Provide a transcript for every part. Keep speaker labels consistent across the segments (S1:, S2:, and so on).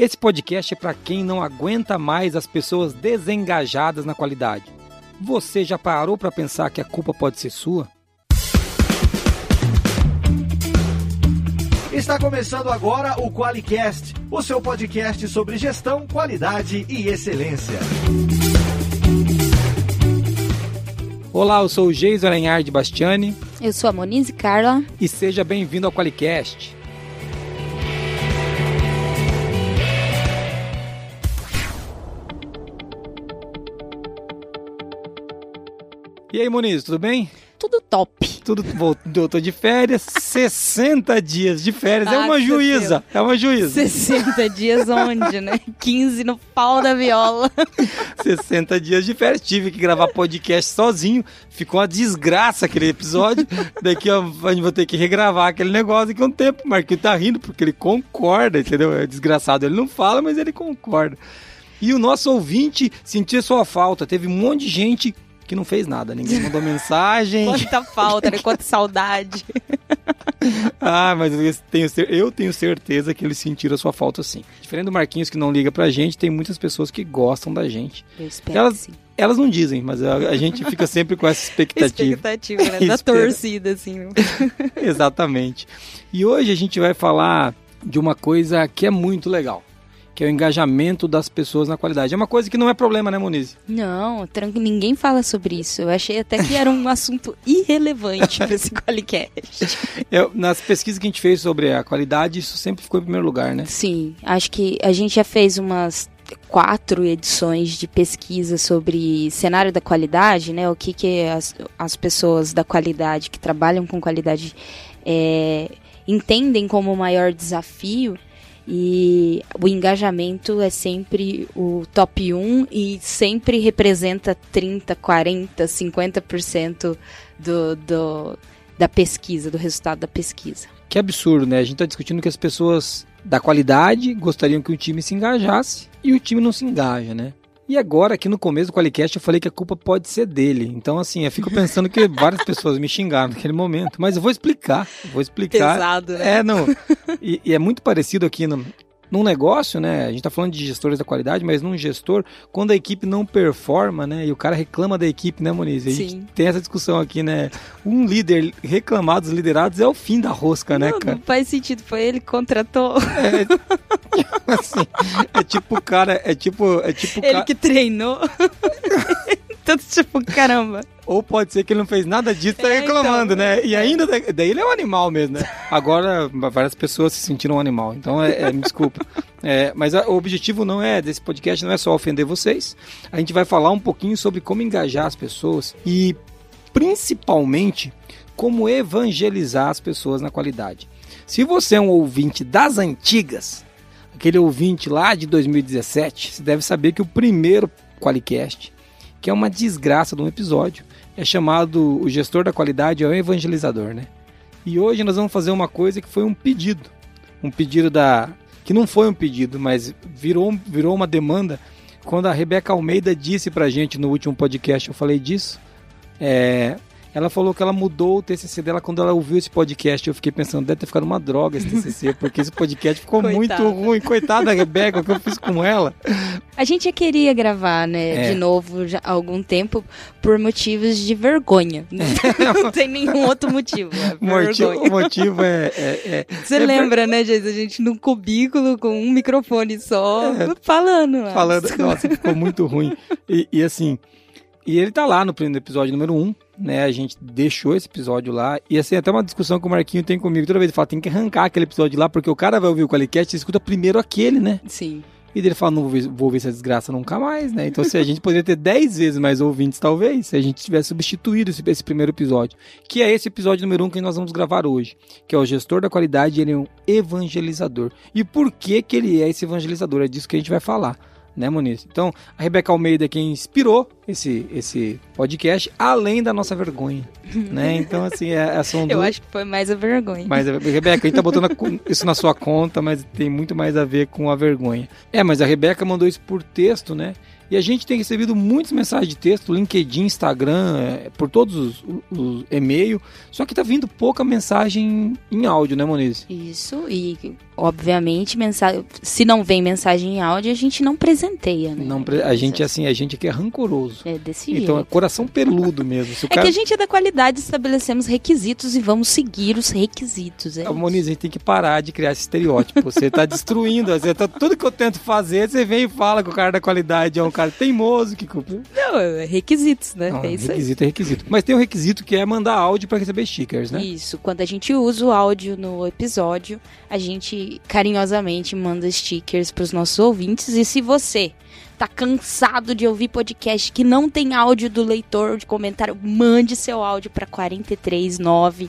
S1: Esse podcast é para quem não aguenta mais as pessoas desengajadas na qualidade. Você já parou para pensar que a culpa pode ser sua?
S2: Está começando agora o QualiCast, o seu podcast sobre gestão, qualidade e excelência.
S1: Olá, eu sou o Geis Aranhard Bastiani.
S3: Eu sou a Monize Carla.
S1: E seja bem-vindo ao QualiCast. E aí, Moniz, tudo bem?
S3: Tudo top.
S1: Tudo voltou, tô de férias, 60 dias de férias. É ah, é uma juíza, é uma juíza.
S3: 60 dias onde, né? 15 no pau da viola.
S1: 60 dias de férias, tive que gravar podcast sozinho. Ficou uma desgraça aquele episódio. Daqui a gente vai ter que regravar aquele negócio daqui a um tempo. O Marquinhos tá rindo porque ele concorda, entendeu? É desgraçado, ele não fala, mas ele concorda. E o nosso ouvinte sentiu sua falta. Teve um monte de gente que não fez nada. Ninguém mandou mensagem.
S3: Quanta falta, né? Quanta saudade.
S1: ah, mas eu tenho, eu tenho certeza que eles sentiram a sua falta sim. Diferente do Marquinhos que não liga pra gente, tem muitas pessoas que gostam da gente.
S3: Eu espero
S1: elas,
S3: sim.
S1: Elas não dizem, mas a, a gente fica sempre com essa expectativa.
S3: expectativa, né? Da torcida, assim.
S1: Exatamente. E hoje a gente vai falar de uma coisa que é muito legal que é o engajamento das pessoas na qualidade. É uma coisa que não é problema, né, Moniz?
S3: Não, ninguém fala sobre isso. Eu achei até que era um assunto irrelevante para esse Qualicast.
S1: Eu, nas pesquisas que a gente fez sobre a qualidade, isso sempre ficou em primeiro lugar, né?
S3: Sim, acho que a gente já fez umas quatro edições de pesquisa sobre cenário da qualidade, né? O que, que as, as pessoas da qualidade que trabalham com qualidade é, entendem como o maior desafio. E o engajamento é sempre o top 1 e sempre representa 30, 40, 50% do, do, da pesquisa, do resultado da pesquisa.
S1: Que absurdo, né? A gente está discutindo que as pessoas da qualidade gostariam que o time se engajasse e o time não se engaja, né? E agora, aqui no começo do Qualicast, eu falei que a culpa pode ser dele. Então, assim, eu fico pensando que várias pessoas me xingaram naquele momento. Mas eu vou explicar. vou explicar.
S3: Pesado, né?
S1: É, não. E, e é muito parecido aqui no, num negócio, né? A gente tá falando de gestores da qualidade, mas num gestor, quando a equipe não performa, né? E o cara reclama da equipe, né, Moniz? A gente Sim. tem essa discussão aqui, né? Um líder reclamar dos liderados é o fim da rosca, né,
S3: não,
S1: cara?
S3: Não faz sentido, foi ele que contratou.
S1: É, assim, é tipo o cara, é tipo, é tipo
S3: Ele que treinou. então, tipo, caramba.
S1: Ou pode ser que ele não fez nada disso e tá é, reclamando, então, né? E ainda, daí ele é um animal mesmo, né? Agora, várias pessoas se sentiram um animal. Então, é, é me desculpa. É, mas a, o objetivo não é desse podcast, não é só ofender vocês. A gente vai falar um pouquinho sobre como engajar as pessoas e, principalmente, como evangelizar as pessoas na qualidade. Se você é um ouvinte das antigas, aquele ouvinte lá de 2017, você deve saber que o primeiro Qualicast, que é uma desgraça de um episódio, é chamado o gestor da qualidade é o evangelizador, né? E hoje nós vamos fazer uma coisa que foi um pedido, um pedido da que não foi um pedido, mas virou virou uma demanda quando a Rebeca Almeida disse pra gente no último podcast, eu falei disso, é, ela falou que ela mudou o TCC dela quando ela ouviu esse podcast. Eu fiquei pensando, deve ter ficado uma droga esse TCC, porque esse podcast ficou muito ruim. Coitada da Rebeca, o que eu fiz com ela.
S3: A gente já queria gravar, né, é. de novo já há algum tempo por motivos de vergonha. Não tem nenhum outro motivo. É
S1: motivo o motivo é. é, é
S3: Você é lembra, ver... né, gente? A gente num cubículo com um microfone só, é. falando.
S1: Falando, nossa, ficou muito ruim. E, e assim. E ele tá lá no episódio número 1, um, né? A gente deixou esse episódio lá. E assim, até uma discussão que o Marquinho tem comigo. Toda vez ele fala, tem que arrancar aquele episódio lá, porque o cara vai ouvir o Qualicast e escuta primeiro aquele, né?
S3: Sim.
S1: E ele fala, não vou ver, vou ver essa desgraça nunca mais, né? Então, se a gente poderia ter 10 vezes mais ouvintes, talvez, se a gente tivesse substituído esse, esse, primeiro episódio. Que é esse episódio número 1 um que nós vamos gravar hoje. Que é o gestor da qualidade, ele é um evangelizador. E por que que ele é esse evangelizador? É disso que a gente vai falar né, Muniz? Então, a Rebeca Almeida é quem inspirou esse, esse podcast, além da nossa vergonha, né? Então, assim, é, é são
S3: Eu acho que foi mais a vergonha.
S1: Mas, a, Rebeca, a gente tá botando isso na sua conta, mas tem muito mais a ver com a vergonha. É, mas a Rebeca mandou isso por texto, né? E a gente tem recebido muitas mensagens de texto, LinkedIn, Instagram, é, por todos os, os e-mails, só que tá vindo pouca mensagem em áudio, né, Moniz?
S3: Isso, e obviamente, mensagem, se não vem mensagem em áudio, a gente não presenteia, né?
S1: Não, a gente, assim, a gente aqui é rancoroso.
S3: É desse
S1: Então, é
S3: jeito.
S1: coração peludo mesmo.
S3: É
S1: cara...
S3: que a gente é da qualidade, estabelecemos requisitos e vamos seguir os requisitos. É
S1: A
S3: isso.
S1: Moniz, a gente tem que parar de criar esse estereótipo. Você tá destruindo. Você tá, tudo que eu tento fazer, você vem e fala que o cara da qualidade é um cara teimoso que cumpre.
S3: Não, é requisitos, né?
S1: Não,
S3: é isso aí.
S1: requisito é requisito. Mas tem um requisito que é mandar áudio para receber stickers, né?
S3: Isso, quando a gente usa o áudio no episódio, a gente carinhosamente manda stickers para os nossos ouvintes. E se você tá cansado de ouvir podcast que não tem áudio do leitor de comentário, mande seu áudio para 439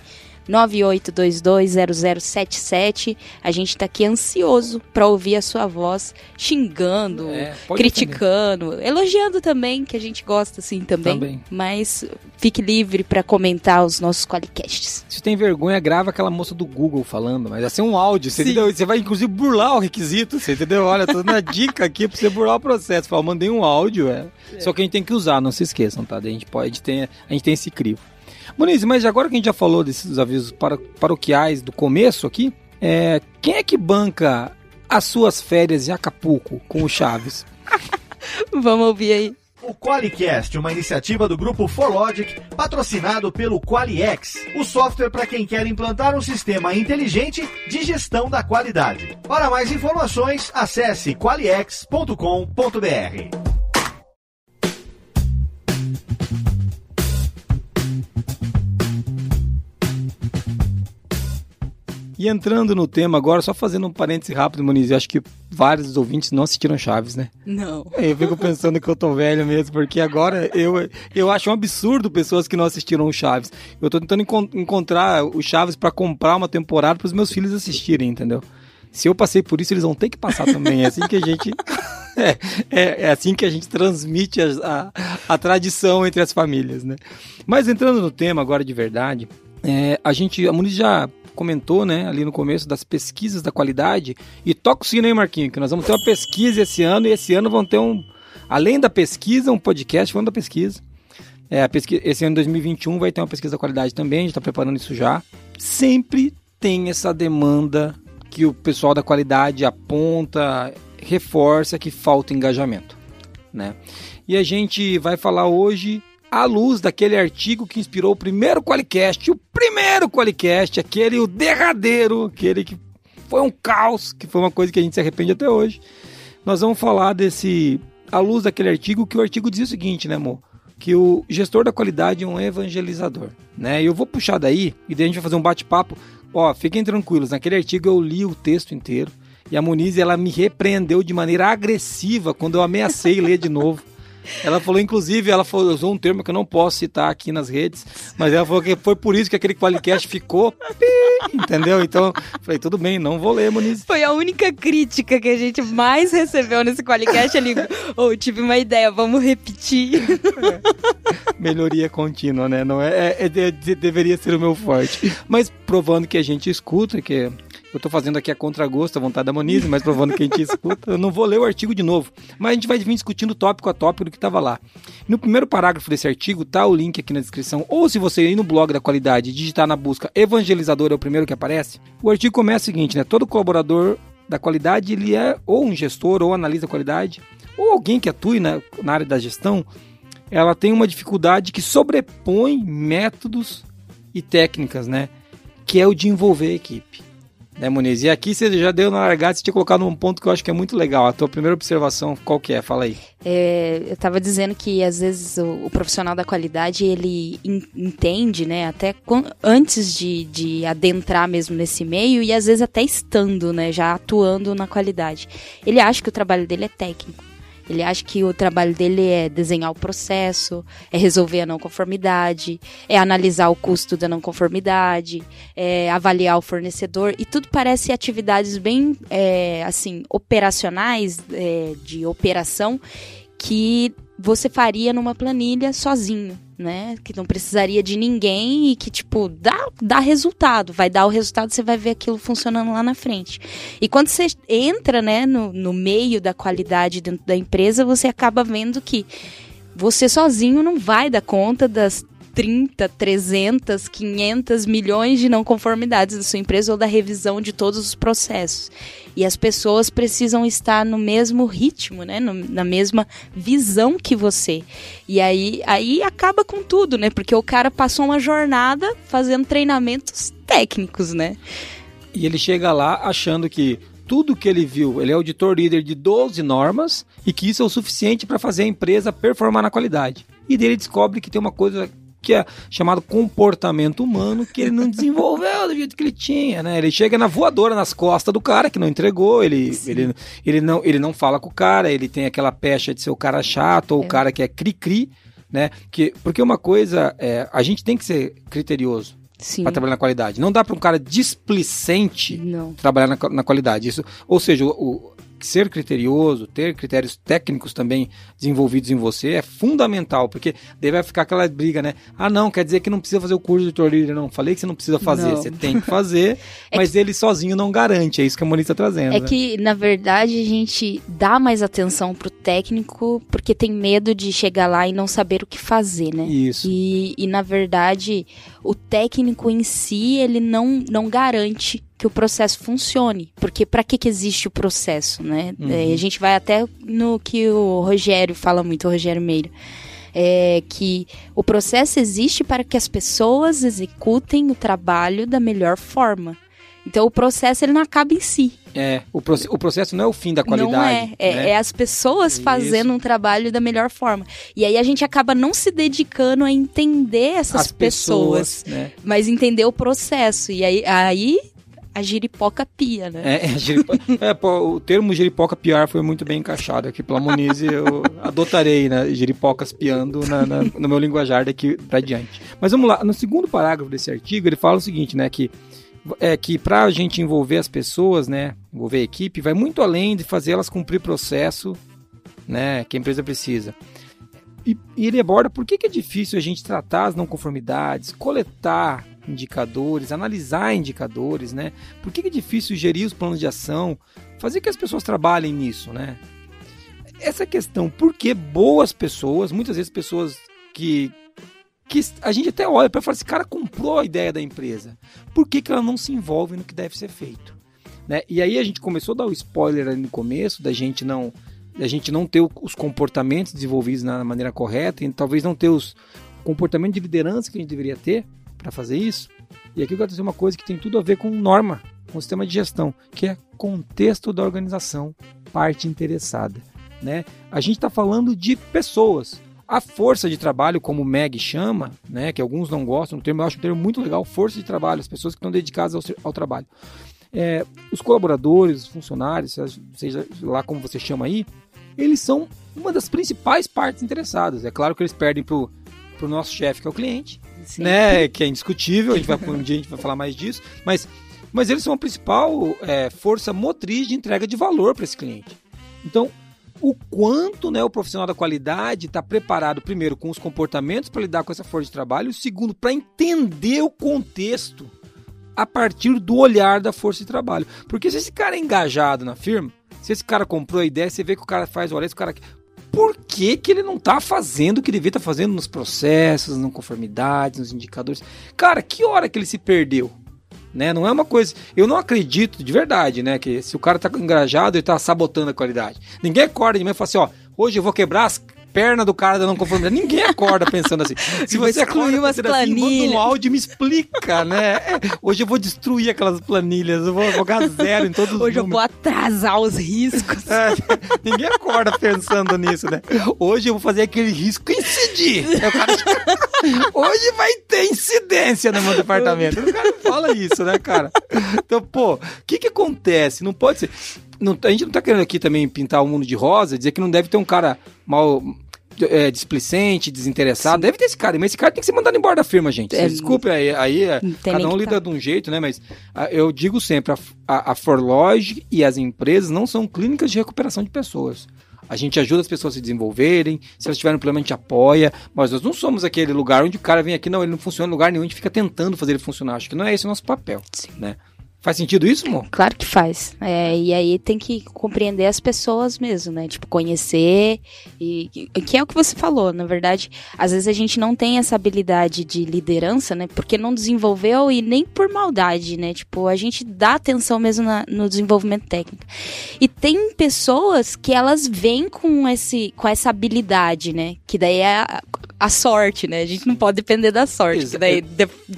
S3: 98220077. A gente tá aqui ansioso para ouvir a sua voz xingando,
S1: É,
S3: criticando, elogiando também, que a gente gosta assim também.
S1: Também.
S3: Mas fique livre para comentar os nossos qualicasts.
S1: Se tem vergonha, grava aquela moça do Google falando, mas vai ser um áudio, você, entendeu? Você vai inclusive burlar o requisito, você entendeu? Olha, tô dando a dica aqui pra você burlar o processo. Fala, mandei um áudio, é. Só que a gente tem que usar, não se esqueçam, tá? A gente pode ter, a gente tem esse crivo. Moniz, mas agora que a gente já falou desses avisos para, paroquiais do começo aqui, é, quem é que banca as suas férias em Acapulco com o Chaves?
S3: Vamos ouvir aí.
S2: O QualiCast, uma iniciativa do grupo ForLogic, patrocinado pelo QualiX, o software para quem quer implantar um sistema inteligente de gestão da qualidade. Para mais informações, acesse qualiex.com.br.
S1: E entrando no tema agora, só fazendo um parêntese rápido, Moniz, eu acho que vários dos ouvintes não assistiram Chaves, né?
S3: Não.
S1: Eu fico pensando que eu tô velho mesmo, porque agora eu, eu acho um absurdo pessoas que não assistiram o Chaves. Eu tô tentando encon- encontrar o Chaves pra comprar uma temporada pros meus filhos assistirem, entendeu? Se eu passei por isso, eles vão ter que passar também. É assim que a gente. É, é, é assim que a gente transmite a, a, a tradição entre as famílias, né? Mas entrando no tema agora de verdade, é, a gente. A Muniz já comentou, né, ali no começo das pesquisas da qualidade. E toca o sino aí, Marquinho, que nós vamos ter uma pesquisa esse ano, e esse ano vão ter um. Além da pesquisa, um podcast falando da pesquisa. É, pesquisa, esse ano 2021 vai ter uma pesquisa da qualidade também, a gente está preparando isso já. Sempre tem essa demanda que o pessoal da qualidade aponta, reforça que falta engajamento, né? E a gente vai falar hoje à luz daquele artigo que inspirou o primeiro Qualicast, o primeiro Qualicast, aquele o derradeiro, aquele que foi um caos, que foi uma coisa que a gente se arrepende até hoje. Nós vamos falar desse à luz daquele artigo, que o artigo dizia o seguinte, né, amor? Que o gestor da qualidade é um evangelizador, né? E eu vou puxar daí e daí a gente vai fazer um bate-papo. Ó, fiquem tranquilos, naquele artigo eu li o texto inteiro e a Moniz ela me repreendeu de maneira agressiva quando eu ameacei ler de novo. Ela falou, inclusive, ela falou, usou um termo que eu não posso citar aqui nas redes, mas ela falou que foi por isso que aquele Qualicast ficou, entendeu? Então, falei, tudo bem, não vou ler, Moniz.
S3: Foi a única crítica que a gente mais recebeu nesse Qualicast. Ali, oh, tive uma ideia, vamos repetir.
S1: melhoria contínua, né? Não é, é- é- de- deveria ser o meu forte. Mas provando que a gente escuta, que eu tô fazendo aqui a contragosto, a vontade da Monize, mas provando que a gente escuta, eu não vou ler o artigo de novo. Mas a gente vai vir discutindo tópico a tópico do que tava lá. No primeiro parágrafo desse artigo, tá o link aqui na descrição, ou se você ir no blog da qualidade e digitar na busca evangelizador é o primeiro que aparece, o artigo começa o seguinte, né? Todo colaborador da qualidade, ele é ou um gestor, ou analisa a qualidade, ou alguém que atue na, na área da gestão, ela tem uma dificuldade que sobrepõe métodos e técnicas, né? Que é o de envolver a equipe. Né, Muniz? E aqui você já deu na largada, você tinha colocado um ponto que eu acho que é muito legal. A tua primeira observação, qual que é? Fala aí.
S3: É, eu estava dizendo que às vezes o, o profissional da qualidade ele en- entende, né, até quan- antes de, de adentrar mesmo nesse meio e às vezes até estando, né, já atuando na qualidade. Ele acha que o trabalho dele é técnico. Ele acha que o trabalho dele é desenhar o processo, é resolver a não conformidade, é analisar o custo da não conformidade, é avaliar o fornecedor. E tudo parece atividades bem é, assim operacionais é, de operação que você faria numa planilha sozinho, né? Que não precisaria de ninguém e que, tipo, dá, dá resultado. Vai dar o resultado, você vai ver aquilo funcionando lá na frente. E quando você entra, né, no, no meio da qualidade dentro da empresa, você acaba vendo que você sozinho não vai dar conta das 30, 300, 500 milhões de não conformidades da sua empresa ou da revisão de todos os processos. E as pessoas precisam estar no mesmo ritmo, né? No, na mesma visão que você. E aí, aí acaba com tudo, né? Porque o cara passou uma jornada fazendo treinamentos técnicos, né?
S1: E ele chega lá achando que tudo que ele viu, ele é auditor líder de 12 normas e que isso é o suficiente para fazer a empresa performar na qualidade. E dele descobre que tem uma coisa que é chamado comportamento humano que ele não desenvolveu do jeito que ele tinha, né? Ele chega na voadora nas costas do cara que não entregou, ele, ele, ele, não, ele não fala com o cara, ele tem aquela pecha de ser o cara chato ou é. o cara que é cri-cri, né? Que, porque uma coisa, é, a gente tem que ser criterioso para trabalhar na qualidade. Não dá para um cara displicente não. trabalhar na, na, qualidade. Isso, ou seja, o, ser criterioso, ter critérios técnicos também desenvolvidos em você é fundamental, porque deve ficar aquela briga, né? Ah, não, quer dizer que não precisa fazer o curso de torneio, não. Falei que você não precisa fazer, não. você tem que fazer, é mas que... ele sozinho não garante, é isso que a Moniz está trazendo.
S3: É né? que, na verdade, a gente dá mais atenção pro técnico porque tem medo de chegar lá e não saber o que fazer, né?
S1: Isso.
S3: E, e na verdade, o técnico em si, ele não, não garante que o processo funcione. Porque para que, que existe o processo, né? Uhum. É, a gente vai até no que o Rogério fala muito, o Rogério Meira. É que o processo existe para que as pessoas executem o trabalho da melhor forma. Então o processo ele não acaba em si.
S1: É, o, o processo não é o fim da qualidade.
S3: Não é, é,
S1: né?
S3: é as pessoas Isso. fazendo um trabalho da melhor forma. E aí a gente acaba não se dedicando a entender essas as pessoas, pessoas né? mas entender o processo. E aí, aí a giripoca pia, né?
S1: É, é, giripo... é pô, o termo giripoca piar foi muito bem encaixado aqui pela Moniz eu adotarei, né? Giripocas piando na, na, no meu linguajar daqui pra diante. Mas vamos lá, no segundo parágrafo desse artigo, ele fala o seguinte, né? Que é que para a gente envolver as pessoas, né, envolver a equipe, vai muito além de fazer elas cumprir processo, né, que a empresa precisa. E, e ele aborda por que, que é difícil a gente tratar as não conformidades, coletar indicadores, analisar indicadores, né? Por que, que é difícil gerir os planos de ação, fazer que as pessoas trabalhem nisso, né? Essa questão, por que boas pessoas, muitas vezes pessoas que, que a gente até olha para falar, esse cara comprou a ideia da empresa, por que, que ela não se envolve no que deve ser feito? Né? E aí a gente começou a dar o spoiler ali no começo, da gente não da gente não ter os comportamentos desenvolvidos na maneira correta, e talvez não ter os comportamentos de liderança que a gente deveria ter, para fazer isso. E aqui eu quero dizer uma coisa que tem tudo a ver com norma, com sistema de gestão, que é contexto da organização, parte interessada. Né? A gente está falando de pessoas. A força de trabalho, como o MEG chama, né, que alguns não gostam do termo, eu acho um termo muito legal, força de trabalho, as pessoas que estão dedicadas ao, ao trabalho. É, os colaboradores, os funcionários, seja lá como você chama aí, eles são uma das principais partes interessadas. É claro que eles perdem para o nosso chefe, que é o cliente, Sim. né? Que é indiscutível, a gente vai, um dia a gente vai falar mais disso, mas, mas eles são a principal é, força motriz de entrega de valor para esse cliente. Então, o quanto né, o profissional da qualidade está preparado, primeiro, com os comportamentos para lidar com essa força de trabalho, segundo, para entender o contexto a partir do olhar da força de trabalho. Porque se esse cara é engajado na firma, se esse cara comprou a ideia, você vê que o cara faz, olha, esse cara por que, que ele não está fazendo o que ele devia estar tá fazendo nos processos, nas conformidades, nos indicadores. Cara, que hora que ele se perdeu? Né? Não é uma coisa. Eu não acredito de verdade, né? Que se o cara está engajado, ele está sabotando a qualidade. Ninguém acorda de e fala assim: ó, hoje eu vou quebrar as perna do cara da não conformidade. Ninguém acorda pensando assim. Se você excluir umas planilhas. Assim, um áudio me explica, né? É, hoje eu vou destruir aquelas planilhas, eu vou jogar zero em todos os
S3: Hoje números. eu vou atrasar os riscos.
S1: É, ninguém acorda pensando nisso, né? Hoje eu vou fazer aquele risco incidir. Cara... Hoje vai ter incidência no meu departamento. O cara fala isso, né, cara? Então, pô, o que que acontece? Não pode ser não, a gente não tá querendo aqui também pintar o mundo de rosa, dizer que não deve ter um cara mal é, displicente, desinteressado. Sim. Deve ter esse cara, mas esse cara tem que ser mandado embora da firma, gente. É, Desculpe, aí, aí é, cada um lida tá. de um jeito, né? Mas a, ah, eu digo sempre, a, a, a Forlog e as empresas não são clínicas de recuperação de pessoas. A gente ajuda as pessoas a se desenvolverem, se elas tiverem um problema, a gente apoia, mas nós não somos aquele lugar onde o cara vem aqui, não, ele não funciona em lugar nenhum, a gente fica tentando fazer ele funcionar. Acho que não é esse o nosso papel, Sim. né? Faz sentido isso, amor?
S3: Claro que faz. É, e aí tem que compreender as pessoas mesmo, né? Tipo, conhecer. E, que é o que você falou, na verdade. Às vezes a gente não tem essa habilidade de liderança, né? Porque não desenvolveu e nem por maldade, né? Tipo, a gente dá atenção mesmo na, no desenvolvimento técnico. E tem pessoas que elas vêm com, esse, com essa habilidade, né? Que daí é a, a sorte, né? A gente não pode depender da sorte. Ex daí,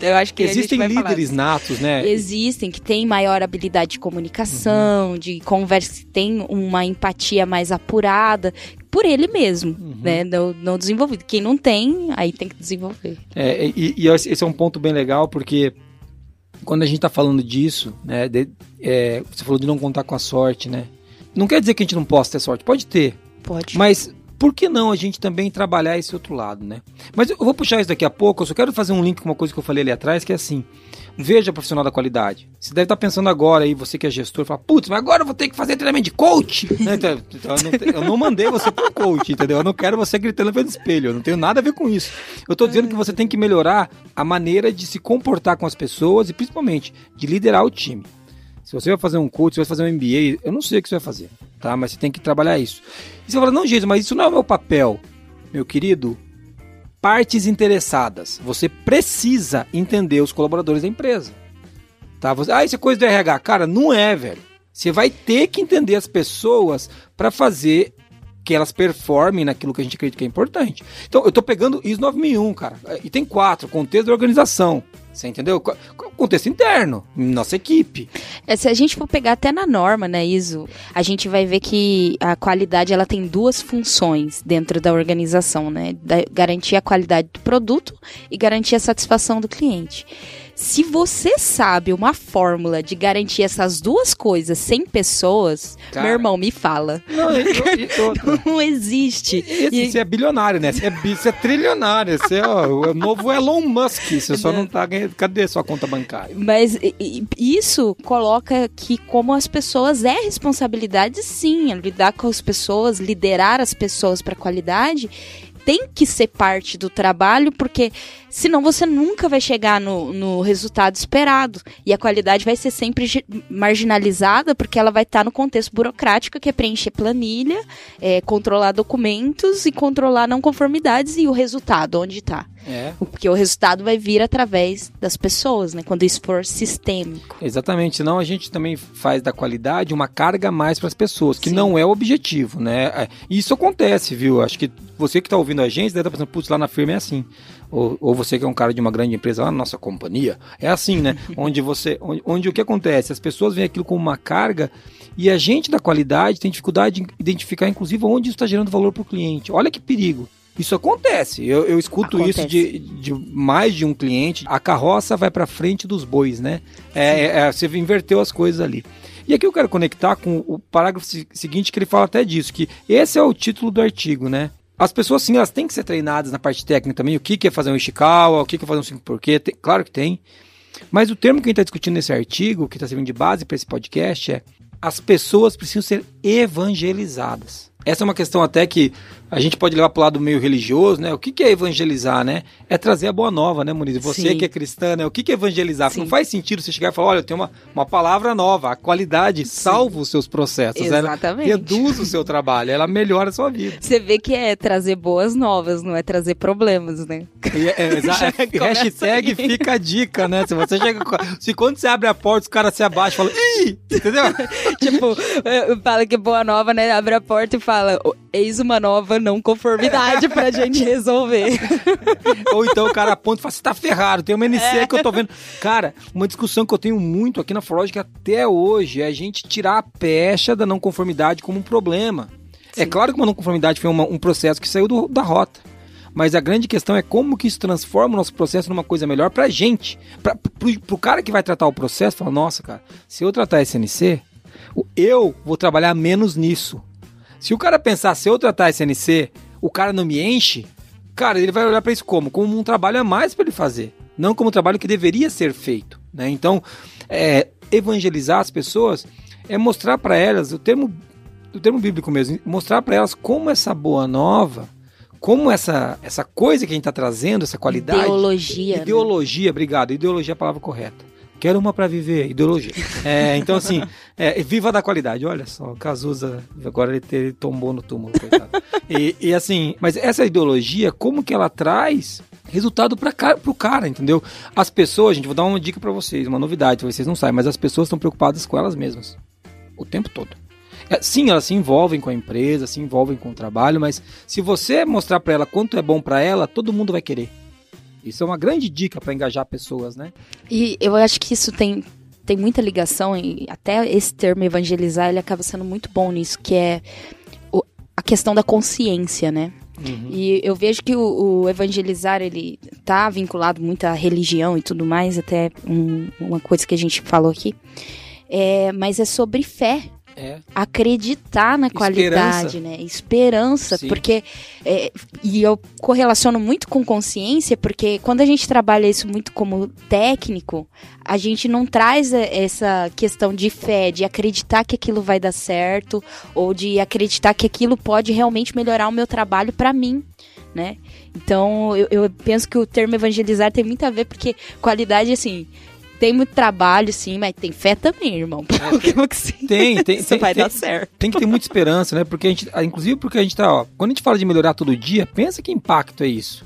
S3: eu acho que
S1: Existem líderes natos, né?
S3: Existem, que tem maior habilidade de comunicação, uhum. de conversa, tem uma empatia mais apurada por ele mesmo, uhum. né? Não, não, desenvolvido. Quem não tem, aí tem que desenvolver.
S1: É, e, e esse é um ponto bem legal, porque quando a gente está falando disso, né? De, é, você falou de não contar com a sorte, né? Não quer dizer que a gente não possa ter sorte, pode ter.
S3: Pode.
S1: Mas por que não a gente também trabalhar esse outro lado, né? Mas eu vou puxar isso daqui a pouco, eu só quero fazer um link com uma coisa que eu falei ali atrás, que é assim, Veja profissional da qualidade. Você deve estar pensando agora aí, você que é gestor, fala, putz, mas agora eu vou ter que fazer treinamento de coach. Então, então, eu, não, eu, não, mandei você para coach, entendeu? Eu não quero você gritando pelo espelho, eu não tenho nada a ver com isso. Eu estou dizendo que você tem que melhorar a maneira de se comportar com as pessoas e principalmente de liderar o time. Se você vai fazer um coach, se você vai fazer um MBA, eu não sei o que você vai fazer, tá? Mas você tem que trabalhar isso. E você fala, não, Jesus, mas isso não é o meu papel. Meu querido, partes interessadas. Você precisa entender os colaboradores da empresa. Tá? Você, ah, isso é coisa do RH. Cara, não é, velho. Você vai ter que entender as pessoas para fazer que elas performem naquilo que a gente acredita que é importante. Então, eu estou pegando ISO 9001, cara. E tem quatro, contexto da organização. Você entendeu? Contexto interno, nossa equipe.
S3: É, se a gente for pegar até na norma, né, ISO, a gente vai ver que a qualidade ela tem duas funções dentro da organização, né? Da, garantir a qualidade do produto e garantir a satisfação do cliente. Se você sabe uma fórmula de garantir essas duas coisas sem pessoas, Cara, meu irmão, me fala. Não, eu, eu, eu, não existe.
S1: Esse, e... Você é bilionário, né? Você é, você é trilionário. Você é ó, o novo Elon Musk. Você só não tá ganhando. Cadê sua conta bancária?
S3: Mas isso coloca que, como as pessoas, é responsabilidade sim, lidar com as pessoas, liderar as pessoas para qualidade tem que ser parte do trabalho, porque senão você nunca vai chegar no, no resultado esperado. E a qualidade vai ser sempre marginalizada, porque ela vai estar no contexto burocrático, que é preencher planilha, é, controlar documentos e controlar não conformidades e o resultado, onde está. É. Porque o resultado vai vir através das pessoas, né? Quando isso for sistêmico.
S1: Exatamente. Senão a gente também faz da qualidade uma carga a mais para as pessoas, que Sim. não é o objetivo, né? É, isso acontece, viu? Acho que você que está ouvindo a gente deve estar tá pensando, putz, lá na firma é assim. Ou, ou, você que é um cara de uma grande empresa, lá na nossa companhia, é assim, né? onde você, onde, onde o que acontece? As pessoas veem aquilo como uma carga e a gente da qualidade tem dificuldade de identificar, inclusive, onde isso está gerando valor para o cliente. Olha que perigo. Isso acontece. Eu, eu escuto acontece. isso de, de, mais de um cliente. A carroça vai para frente dos bois, né? É, é, é, você inverteu as coisas ali. E aqui eu quero conectar com o parágrafo seguinte que ele fala até disso, que esse é o título do artigo, né? As pessoas, sim, elas têm que ser treinadas na parte técnica também. O que, é fazer um Ishikawa, o que, é fazer um 5 porquê. Tem, claro que tem. Mas o termo que a gente está discutindo nesse artigo, que está servindo de base para esse podcast, é as pessoas precisam ser evangelizadas. Essa é uma questão até que a gente pode levar para o lado meio religioso, né? O que, que é evangelizar, né? É trazer a boa nova, né, Muniz? Você Sim. que é cristã, né? O que, que é evangelizar? Não faz sentido você chegar e falar, olha, eu tenho uma, uma palavra nova. A qualidade Sim. salva os seus processos.
S3: Exatamente.
S1: Ela reduz o seu trabalho, ela melhora a sua vida.
S3: Você vê que é trazer boas novas, não é trazer problemas, né?
S1: É, é, é, hashtag fica a dica, né? Se você chega. Se quando você abre a porta, os caras se abaixam e falam, ih! Entendeu?
S3: tipo, fala que boa nova, né? Abre a porta e fala, eis uma nova não conformidade pra gente resolver.
S1: Ou então o cara aponta e fala, você tá ferrado, tem uma NC é. que eu tô vendo. Cara, uma discussão que eu tenho muito aqui na Forlogic até hoje é a gente tirar a pecha da não conformidade como um problema. É Sim. É claro que uma não conformidade foi uma, um processo que saiu do, da rota. Mas a grande questão é como que isso transforma o nosso processo numa coisa melhor pra gente. Pra, pro, pro cara que vai tratar o processo, fala, nossa, cara, se eu tratar SNC, eu vou trabalhar menos nisso. Se o cara pensar, se eu tratar SNC, o cara não me enche, cara, ele vai olhar para isso como? Como um trabalho a mais para ele fazer, não como um trabalho que deveria ser feito. Né? Então, é, evangelizar as pessoas é mostrar para elas, o termo, o termo bíblico mesmo, mostrar para elas como essa boa nova, como essa, essa coisa que a gente está trazendo, essa qualidade.
S3: Ideologia.
S1: Ideologia, né? obrigado. Ideologia é a palavra correta Quero uma para viver, ideologia. É, então, assim, é, viva da qualidade. Olha só, Cazuza, agora ele, ele tombou no túmulo, coitado. E, e, assim, mas essa ideologia, como que ela traz resultado para o cara, entendeu? As pessoas, gente, vou dar uma dica para vocês, uma novidade, vocês não sabem, mas as pessoas estão preocupadas com elas mesmas. O tempo todo. É, sim, elas se envolvem com a empresa, se envolvem com o trabalho, mas se você mostrar para ela quanto é bom para ela, todo mundo vai querer. Isso é uma grande dica para engajar pessoas, né?
S3: E eu acho que isso tem, tem muita ligação, e até esse termo evangelizar, ele acaba sendo muito bom nisso, que é o, a questão da consciência, né? Uhum. E eu vejo que o, o, evangelizar, ele tá vinculado muito à religião e tudo mais, até um, uma coisa que a gente falou aqui. É, mas é sobre fé. É. Acreditar na qualidade, né? Esperança, Sim. porque. É, e eu correlaciono muito com consciência, porque quando a gente trabalha isso muito como técnico, a gente não traz essa questão de fé, de acreditar que aquilo vai dar certo, ou de acreditar que aquilo pode realmente melhorar o meu trabalho para mim. Né? Então, eu, eu penso que o termo evangelizar tem muito a ver, porque qualidade, assim, tem muito trabalho, sim, mas tem fé também, irmão.
S1: É, tem, tem. Isso tem,
S3: vai
S1: tem,
S3: dar certo.
S1: Tem que ter muita esperança, né? Porque a gente, ah, inclusive porque a gente tá, ó, quando a gente fala de melhorar todo dia, pensa que impacto é isso.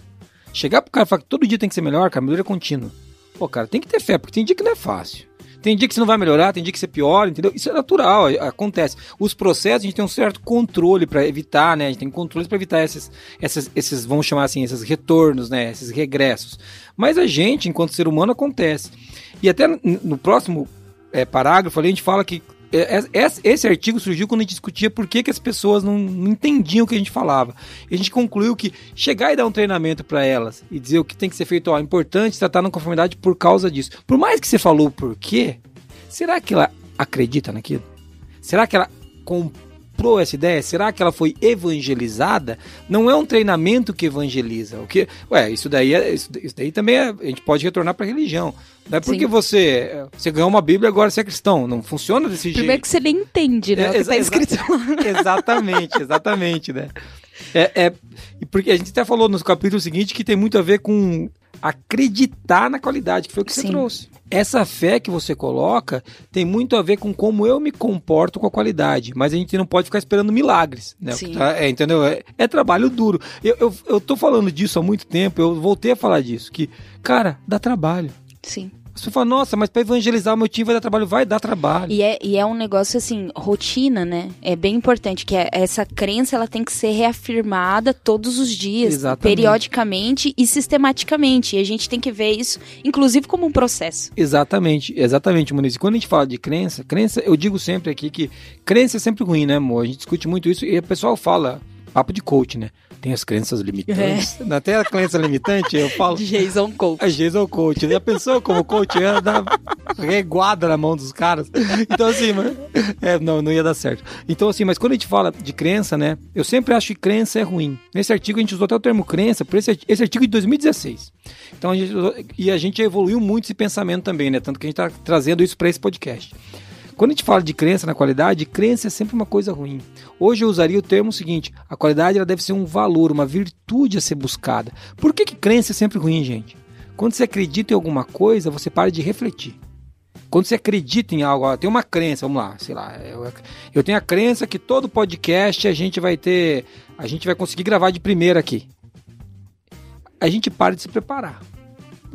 S1: Chegar pro cara e falar que todo dia tem que ser melhor, cara, melhoria contínua. Pô, cara, tem que ter fé, porque tem dia que não é fácil. Tem dia que você não vai melhorar, tem dia que você piora, entendeu? Isso é natural, acontece. Os processos a gente tem um certo controle para evitar, né? A gente tem controles para evitar esses, esses, esses, vamos chamar assim, esses retornos, né? Esses regressos. Mas a gente, enquanto ser humano, acontece. E até no próximo é, parágrafo ali, a gente fala que é, é, esse artigo surgiu quando a gente discutia por que, que as pessoas não, não entendiam o que a gente falava. E a gente concluiu que chegar e dar um treinamento para elas e dizer o que tem que ser feito, ó, é importante tratar na conformidade por causa disso. Por mais que você falou por quê, será que ela acredita naquilo? Será que ela comprou essa ideia? Será que ela foi evangelizada? Não é um treinamento que evangeliza. O que, ué, isso daí, é, isso, isso daí também é, a gente pode retornar para a religião. Não é porque você, você ganhou uma Bíblia agora você é cristão. Não funciona desse
S3: jeito. Primeiro que você nem entende, né? É, tá escrito
S1: Exatamente, exatamente, né? É, é, porque a gente até falou no capítulo seguinte que tem muito a ver com acreditar na qualidade, que foi o que Sim. você trouxe. Essa fé que você coloca tem muito a ver com como eu me comporto com a qualidade, mas a gente não pode ficar esperando milagres, né? Tá, é, entendeu? É, é, trabalho duro. Eu, eu, eu tô falando disso há muito tempo, eu voltei a falar disso, que, cara, dá trabalho.
S3: Sim.
S1: Você fala, nossa, mas para evangelizar o meu time vai dar trabalho, vai dar trabalho.
S3: E é, e é um negócio assim, rotina, né? É bem importante que é, essa crença ela tem que ser reafirmada todos os dias, Exatamente. periodicamente e sistematicamente. E a gente tem que ver isso, inclusive, como um processo.
S1: Exatamente, exatamente, Muniz. E quando a gente fala de crença, crença, eu digo sempre aqui que crença é sempre ruim, né, amor? A gente discute muito isso e o pessoal fala, papo de coach, né? tem as crenças limitantes. É. Até a crença limitante, eu falo.
S3: Jason Coach.
S1: É Jason Coach. Já pensou como coach ia dar reguada na mão dos caras? Então, assim, mas, é, não, não ia dar certo. Então, assim, mas quando a gente fala de crença, né? Eu sempre acho que crença é ruim. Nesse artigo a gente usou até o termo crença, por esse, esse artigo de 2016. Então, a gente, e a gente evoluiu muito esse pensamento também, né? Tanto que a gente está trazendo isso para esse podcast. Quando a gente fala de crença na qualidade, crença é sempre uma coisa ruim. Hoje eu usaria o termo seguinte: a qualidade ela deve ser um valor, uma virtude a ser buscada. Por que, que crença é sempre ruim, gente? Quando você acredita em alguma coisa, você para de refletir. Quando você acredita em algo, tem uma crença, vamos lá, sei lá, eu, eu tenho a crença que todo podcast a gente vai ter, a gente vai conseguir gravar de primeira aqui. A gente para de se preparar.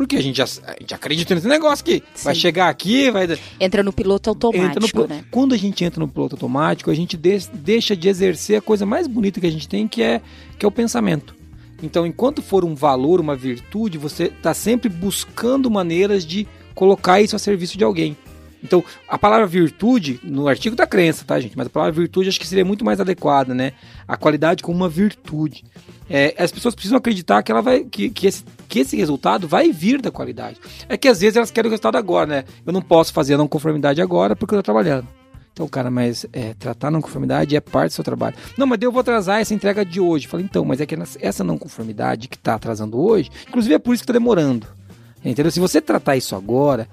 S1: Porque a gente, já, a gente acredita nesse negócio aqui. Sim. Vai chegar aqui, vai.
S3: Entra no piloto automático,
S1: no,
S3: né?
S1: Quando a gente entra no piloto automático, a gente de, deixa de exercer a coisa mais bonita que a gente tem, que é, que é o pensamento. Então, enquanto for um valor, uma virtude, você está sempre buscando maneiras de colocar isso a serviço de alguém. Então, a palavra virtude, no artigo da crença, tá, gente? Mas a palavra virtude acho que seria muito mais adequada, né? A qualidade como uma virtude é, as pessoas precisam acreditar que ela vai que, que, esse, que esse resultado vai vir da qualidade. É que às vezes elas querem o resultado agora, né? Eu não posso fazer a não conformidade agora porque eu estou trabalhando. Então, cara, mas é, tratar não conformidade é parte do seu trabalho. Não, mas eu vou atrasar essa entrega de hoje. Falei, então, mas é que essa não conformidade que está atrasando hoje, inclusive é por isso que está demorando. Entendeu? Se você tratar isso agora,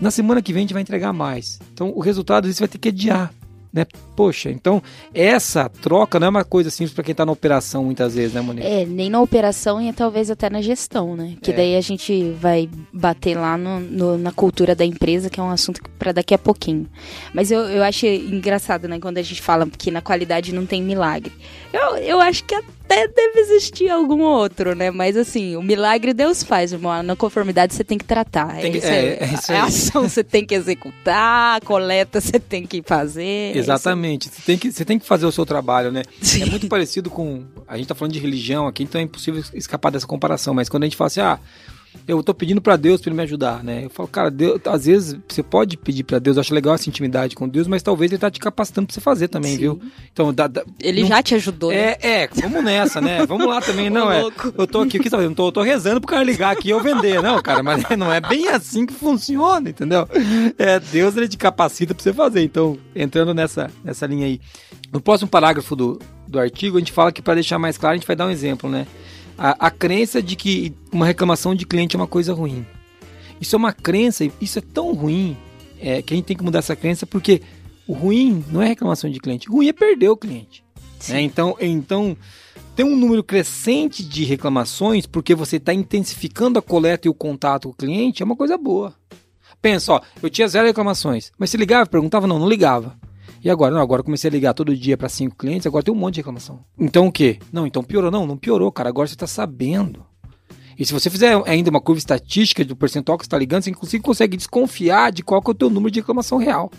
S1: na semana que vem a gente vai entregar mais. Então, o resultado disso vai ter que adiar. Né? Poxa, então essa troca não é uma coisa simples para quem está na operação muitas vezes, né, Monique?
S3: É, nem na operação e talvez até na gestão, né? Que é. daí a gente vai bater lá no, no, na cultura da empresa, que é um assunto para daqui a pouquinho. Mas eu, eu acho engraçado, né, quando a gente fala que na qualidade não tem milagre. Eu, eu acho que até deve existir algum outro, né? Mas assim, o milagre Deus faz, irmão. Na conformidade você tem que tratar. Tem que, é, é, é, isso aí. A ação você tem que executar, a coleta você tem que fazer.
S1: É Exatamente. Você tem, que, você tem que fazer o seu trabalho, né? Sim. É muito parecido com. A gente tá falando de religião aqui, então é impossível escapar dessa comparação. Mas quando a gente fala assim, ah eu tô pedindo para Deus para ele me ajudar, né? Eu falo, cara, Deus, às vezes você pode pedir para Deus, eu acho legal essa intimidade com Deus, mas talvez ele tá te capacitando para você fazer também, Sim. viu?
S3: Então, dá, dá, ele não... já te ajudou.
S1: É, né? é, vamos nessa, né? Vamos lá também, não é. Eu tô aqui, o que você tá fazendo? Eu tô, eu tô rezando pro cara ligar aqui e eu vender, não, cara, mas não é bem assim que funciona, entendeu? É, Deus ele te capacita para você fazer. Então, entrando nessa nessa linha aí. No próximo parágrafo do, do artigo, a gente fala que para deixar mais claro, a gente vai dar um exemplo, né? A, a crença de que uma reclamação de cliente é uma coisa ruim. Isso é uma crença, isso é tão ruim é, que a gente tem que mudar essa crença porque o ruim não é reclamação de cliente, o ruim é perder o cliente. Né? Então, então tem um número crescente de reclamações porque você está intensificando a coleta e o contato com o cliente é uma coisa boa. Pensa, ó, eu tinha zero reclamações, mas se ligava, perguntava, não, não ligava. E agora? Não, agora comecei a ligar todo dia para cinco clientes, agora tem um monte de reclamação. Então o quê? Não, então piorou. Não, não piorou, cara. Agora você está sabendo. E se você fizer ainda uma curva estatística do percentual que está ligando, você inclusive consegue desconfiar de qual que é o teu número de reclamação real.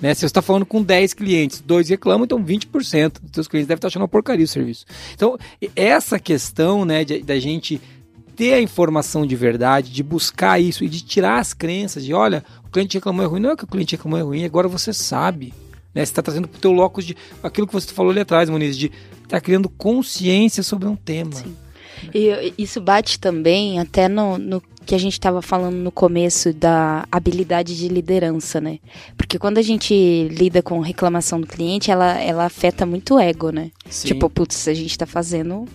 S1: Né? Se você está falando com 10 clientes, dois reclamam, então 20% dos seus clientes devem estar achando uma porcaria o serviço. Então, essa questão né, da gente ter a informação de verdade, de buscar isso e de tirar as crenças de, olha, o cliente reclamou é ruim, não é que o cliente reclamou é ruim, agora você sabe. Né? Você está trazendo para o teu locus de aquilo que você falou ali atrás, Moniz, de estar tá criando consciência sobre um tema. Sim.
S3: E isso bate também até no, no que a gente estava falando no começo da habilidade de liderança, né? Porque quando a gente lida com reclamação do cliente, ela, ela afeta muito o ego, né? Sim. Tipo, putz, a gente está fazendo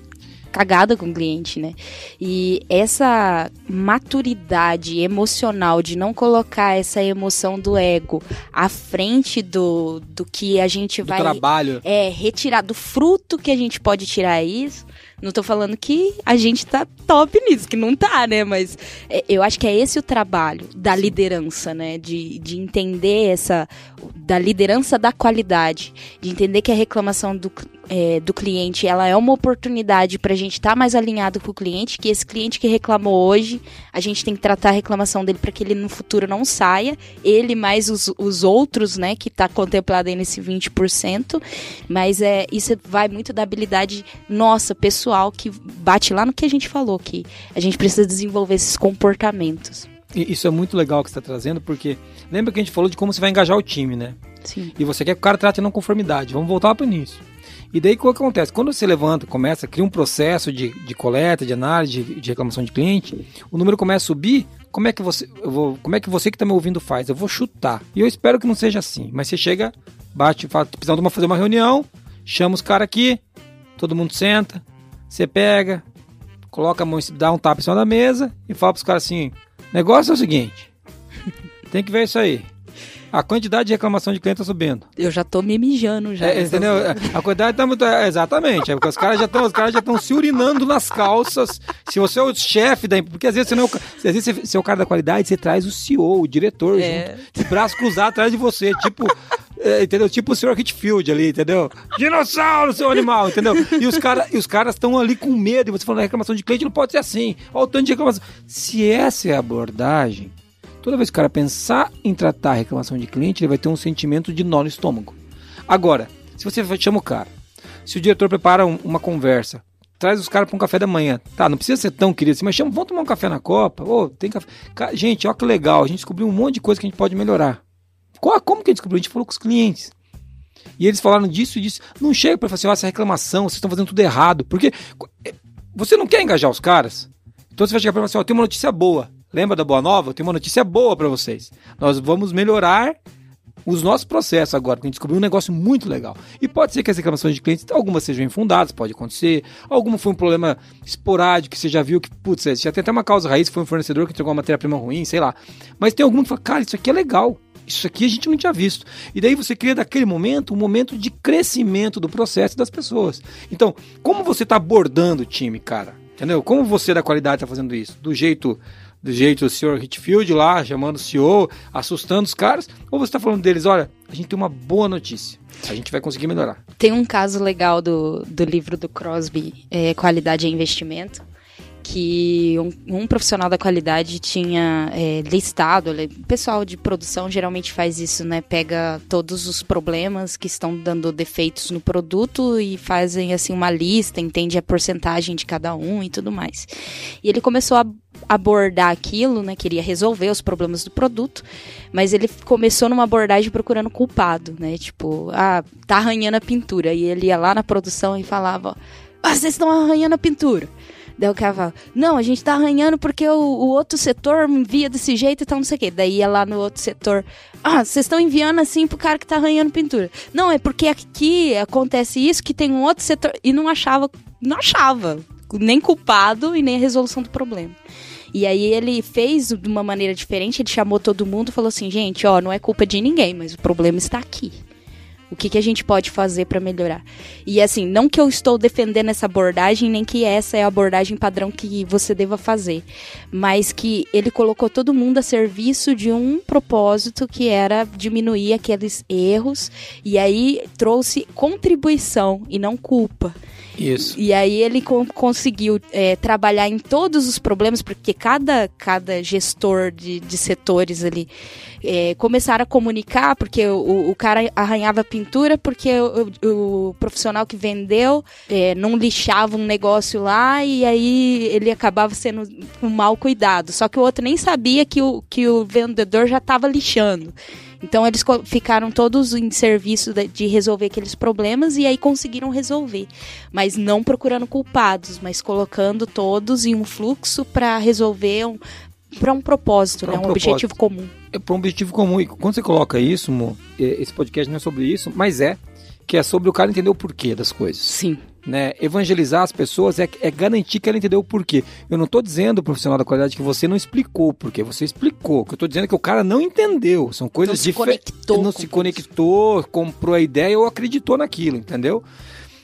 S3: cagada com o cliente, né? E essa maturidade emocional de não colocar essa emoção do ego à frente do, do que a gente
S1: do
S3: vai
S1: trabalho.
S3: é retirar do fruto que a gente pode tirar isso não tô falando que a gente tá top nisso, que não tá, né? Mas é, eu acho que é esse o trabalho da liderança, né? De, de entender essa. da liderança da qualidade. De entender que a reclamação do, é, do cliente ela é uma oportunidade para a gente estar tá mais alinhado com o cliente, que esse cliente que reclamou hoje, a gente tem que tratar a reclamação dele para que ele no futuro não saia, ele mais os, os outros, né, que está contemplado aí nesse 20%, mas é, isso vai muito da habilidade nossa, pessoal que bate lá no que a gente falou, que a gente precisa desenvolver esses comportamentos.
S1: Isso é muito legal que você está trazendo, porque lembra que a gente falou de como você vai engajar o time, né?
S3: Sim.
S1: E você quer que o cara trate não conformidade. Vamos voltar para o início. E daí o que acontece? Quando você levanta, começa, cria um processo de, de coleta, de análise, de, de, reclamação de cliente, o número começa a subir, como é que você, vou, como é que você que está me ouvindo faz? Eu vou chutar. E eu espero que não seja assim. Mas você chega, bate, fala, precisando de fazer uma reunião, chama os caras aqui, todo mundo senta, você pega, coloca a mão, dá um tapa em cima da mesa e fala pros caras assim: negócio é o seguinte, tem que ver isso aí. A quantidade de reclamação de cliente tá subindo.
S3: Eu já tô me mijando já. É,
S1: entendeu? A quantidade tá muito. É, exatamente. É porque os caras já estão, os caras já estão se urinando nas calças. Se você é o chefe da porque às vezes você não, é às vezes você é o cara da qualidade, você traz o CEO, o diretor, é. junto, de braço cruzado atrás de você, tipo é, entendeu? Tipo o Sr. Hitfield ali, entendeu? Dinossauro, seu animal, entendeu? E os caras os caras estão ali com medo, e você falando, reclamação de cliente não pode ser assim. Olha o tanto de reclamação. Se essa é a abordagem, toda vez que o cara pensar em tratar a reclamação de cliente, ele vai ter um sentimento de nó no estômago. Agora, se você chama o cara, se o diretor prepara um, uma conversa, traz os caras para um café da manhã. Tá, não precisa ser tão querido assim, mas chama, vamos tomar um café na Copa. Oh, tem café. Gente, olha que legal, a gente descobriu um monte de coisa que a gente pode melhorar. Como que a gente descobriu? A gente falou com os clientes. E eles falaram disso e disso. Não chega para falar assim, oh, essa reclamação, vocês estão fazendo tudo errado. Porque eh, você não quer engajar os caras. Então você vai chegar para falar assim, ó, tem uma notícia boa. Lembra da boa nova? Eu tenho uma notícia boa para vocês. Nós vamos melhorar os nossos processos agora, porque a gente descobriu um negócio muito legal. E pode ser que as reclamações de clientes, algumas sejam infundadas, pode acontecer. Alguma foi um problema esporádico, que você já viu que, putz, já tem até uma causa raiz, foi um fornecedor que entregou uma matéria-prima ruim, sei lá. Mas tem alguma que fala, cara, isso aqui é legal isso aqui a gente não tinha visto. E daí você cria daquele momento um momento de crescimento do processo das pessoas. Então, como você está abordando o time, cara? Entendeu? Como você da qualidade está fazendo isso? Do jeito do jeito o senhor Hitfield lá, chamando o CEO, assustando os caras, ou você está falando deles, olha, a gente tem uma boa notícia, a gente vai conseguir melhorar.
S3: Tem um caso legal do, do livro do Crosby, é, Qualidade e Investimento, que um, um, profissional da qualidade tinha é, listado, o pessoal de produção geralmente faz isso, né? Pega todos os problemas que estão dando defeitos no produto e fazem assim uma lista, entende a porcentagem de cada um e tudo mais. E ele começou a abordar aquilo, né? Queria resolver os problemas do produto, mas ele começou numa abordagem procurando culpado, né? Tipo, ah, tá arranhando a pintura. E ele ia lá na produção e falava: vocês estão arranhando a pintura. Daí o cara fala, não, a gente tá arranhando porque o, o outro setor envia desse jeito e tal, não sei o quê. Daí ia lá no outro setor, ah, vocês estão enviando assim pro cara que tá arranhando pintura. Não, é porque aqui acontece isso, que tem um outro setor. E não achava, não achava nem culpado e nem a resolução do problema. E aí ele fez de uma maneira diferente, ele chamou todo mundo falou assim, gente, ó, não é culpa de ninguém, mas o problema está aqui. O que, que a gente pode fazer para melhorar? E assim, não que eu estou defendendo essa abordagem, nem que essa é a abordagem padrão que você deva fazer, mas que ele colocou todo mundo a serviço de um propósito que era diminuir aqueles erros, e aí trouxe contribuição e não culpa.
S1: Isso.
S3: E aí ele co conseguiu é, trabalhar em todos os problemas, porque cada, cada gestor de, de setores ali é, começaram a comunicar, porque o, o cara arranhava pintura, porque o, o profissional que vendeu é, não lixava um negócio lá e aí ele acabava sendo um mal cuidado. Só que o outro nem sabia que o, que o vendedor já estava lixando. Então eles ficaram todos em serviço de resolver aqueles problemas e aí conseguiram resolver, mas não procurando culpados, mas colocando todos em um fluxo para resolver um, para um propósito, pra né? um, um objetivo comum.
S1: É para um objetivo comum. E quando você coloca isso, Mo, esse podcast não é sobre isso, mas é que é sobre o cara entender o porquê das coisas.
S3: Sim.
S1: Né? Evangelizar as pessoas é, é garantir que ela entendeu o porquê. Eu não estou dizendo, profissional da qualidade, que você não explicou o porquê. Você explicou. O que eu estou dizendo é que o cara não entendeu. São coisas
S3: diferentes.
S1: Não se conectou, comprou a ideia ou acreditou naquilo, entendeu?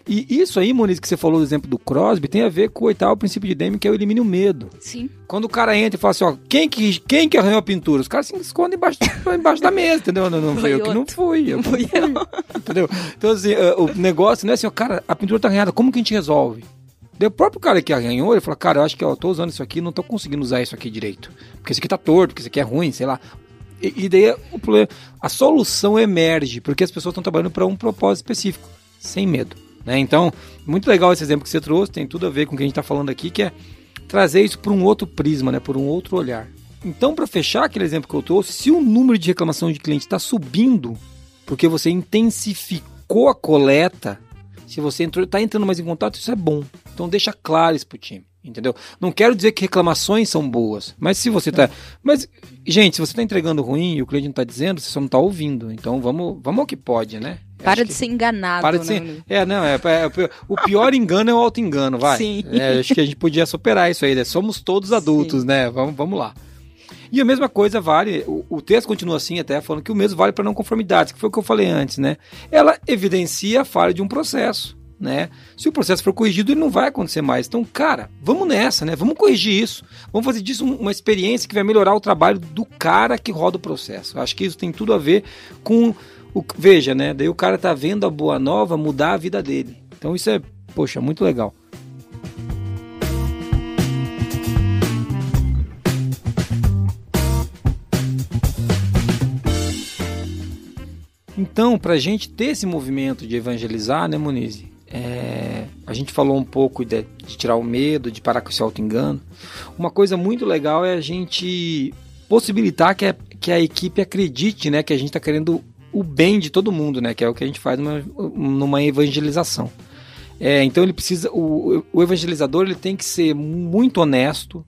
S1: E isso aí, Moniz, que você falou do exemplo do Crosby, tem a ver com o oitavo princípio de Deming, que é o elimine o medo.
S3: Sim.
S1: Quando o cara entra e fala assim, ó, quem que, quem que arranhou a pintura? Os caras se escondem embaixo, embaixo da mesa, entendeu? Não, não foi, eu que não fui. Eu não fui eu. Entendeu? Então, assim, uh, o negócio não é assim, ó, cara, a pintura tá arranhada, como que a gente resolve? Daí o próprio cara que arranhou, ele falou, cara, eu acho que eu tô usando isso aqui, não tô conseguindo usar isso aqui direito. Porque isso aqui tá torto, porque isso aqui é ruim, sei lá. E, e daí o problema, a solução emerge, porque as pessoas estão trabalhando para um propósito específico, sem medo. Né? Então, muito legal esse exemplo que você trouxe, tem tudo a ver com o que a gente está falando aqui, que é trazer isso para um outro prisma, né? por um outro olhar. Então, para fechar aquele exemplo que eu trouxe, se o número de reclamação de cliente está subindo, porque você intensificou a coleta, se você está entrando mais em contato, isso é bom. Então, deixa claro isso para o time entendeu? Não quero dizer que reclamações são boas, mas se você tá, mas gente, se você está entregando ruim e o cliente não está dizendo, você só não está ouvindo. Então vamos, vamos ao que pode, né?
S3: Para de ser enganado.
S1: Para de ser, né? é, não, é, é, o pior engano é o auto engano, vai.
S3: Sim.
S1: É, acho que a gente podia superar isso aí, né? Somos todos adultos, Sim. né? Vamos, vamos lá. E a mesma coisa vale, o, o texto continua assim até falando que o mesmo vale para não conformidades, que foi o que eu falei antes, né? Ela evidencia a falha de um processo né? Se o processo for corrigido, ele não vai acontecer mais. Então, cara, vamos nessa, né? Vamos corrigir isso. Vamos fazer disso uma experiência que vai melhorar o trabalho do cara que roda o processo. Eu acho que isso tem tudo a ver com o veja, né? Daí o cara tá vendo a boa nova mudar a vida dele. Então isso é, poxa, muito legal. Então, para a gente ter esse movimento de evangelizar, né, Muniz? É, a gente falou um pouco de, de, tirar o medo, de parar com esse auto-engano. Uma coisa muito legal é a gente possibilitar que a, que a equipe acredite né, que a gente está querendo o bem de todo mundo, né, que é o que a gente faz numa, numa evangelização. É, então ele precisa, o, o evangelizador ele tem que ser muito honesto,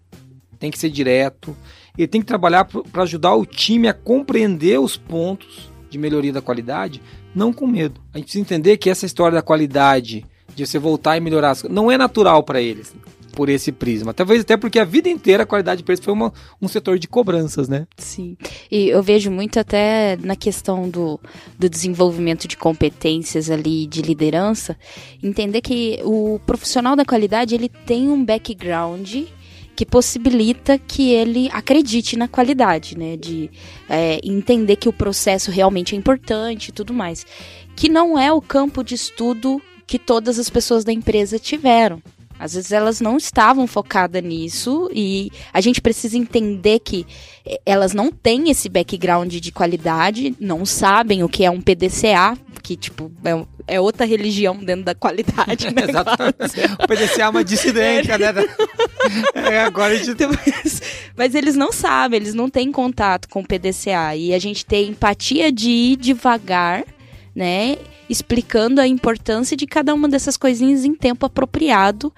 S1: tem que ser direto, ele tem que trabalhar para ajudar o time a compreender os pontos de melhoria da qualidade, não com medo. A gente precisa entender que essa história da qualidade, de você voltar e melhorar, não é natural para eles. Por esse prisma. Talvez até porque a vida inteira a qualidade de preço foi uma, um setor de cobranças, né?
S3: Sim. E eu vejo muito até na questão do, do desenvolvimento de competências ali de liderança, entender que o profissional da qualidade ele tem um background que possibilita que ele acredite na qualidade, né? De é, entender que o processo realmente é importante e tudo mais. Que não é o campo de estudo que todas as pessoas da empresa tiveram. Às vezes elas não estavam focadas nisso e a gente precisa entender que eh, elas não têm esse background de qualidade, não sabem o que é um PDCA, que tipo é, é outra religião dentro da qualidade. Né?
S1: Exatamente. o PDCA é uma dissidência, né? É, agora a gente...
S3: mas, mas eles não sabem, eles não têm contato com o PDCA e a gente tem empatia de ir devagar, né? Explicando a importância de cada uma dessas coisinhas em tempo apropriado,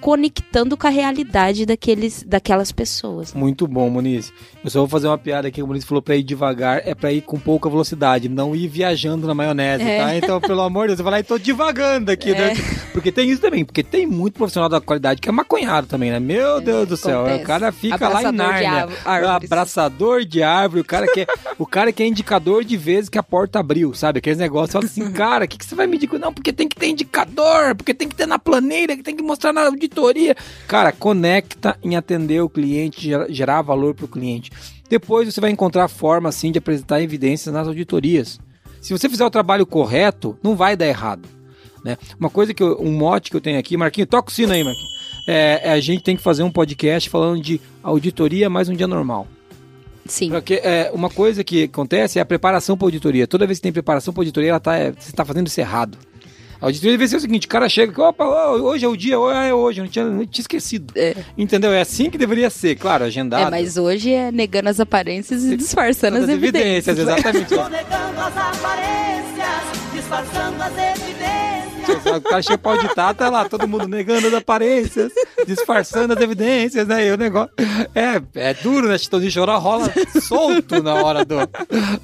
S3: conectando com a realidade daqueles, daquelas pessoas.
S1: Muito bom, Muniz. Eu só vou fazer uma piada aqui, o Muniz falou para ir devagar, é para ir com pouca velocidade, não ir viajando na maionese, é. tá? Então, pelo amor de Deus, eu vou lá e tô devagando aqui, né? é. né? Porque tem isso também, porque tem muito profissional da qualidade que é maconhado também, né? Meu é, Deus do céu, o cara fica Abraçador lá em Nárnia. Abraçador de árvore, o cara que é, o cara que é indicador de vezes que a porta abriu, sabe? Aqueles negócios, assim, cara, o que, que você vai medir? Não, porque tem que ter indicador, porque tem que ter na planilha, que tem que mostrar na auditoria. Cara, conecta em atender o cliente, gerar valor para o cliente. Depois você vai encontrar forma assim de apresentar evidências nas auditorias. Se você fizer o trabalho correto, não vai dar errado. Né? Uma coisa que eu, um mote que eu tenho aqui, Marquinho, toca o sino aí, Marquinho. É, é, a gente tem que fazer um podcast falando de auditoria mais um dia normal.
S3: Sim.
S1: Porque é, uma coisa que acontece é a preparação para auditoria. Toda vez que tem preparação para auditoria, ela tá, é, você está fazendo isso errado. A auditoria deve ser o seguinte: o cara chega, opa, hoje é o dia, é hoje, eu não tinha, não tinha esquecido. É. Entendeu? É assim que deveria ser, claro, agendado.
S3: É, mas hoje é negando as aparências e disfarçando as, as evidências.
S1: evidências exatamente. negando as aparências, disfarçando as evidências. O cara chega pra auditar, tá lá, todo mundo negando as aparências, disfarçando as evidências, né? E o negócio. É, é duro, né? Chitãozinho chorar rola solto na hora do,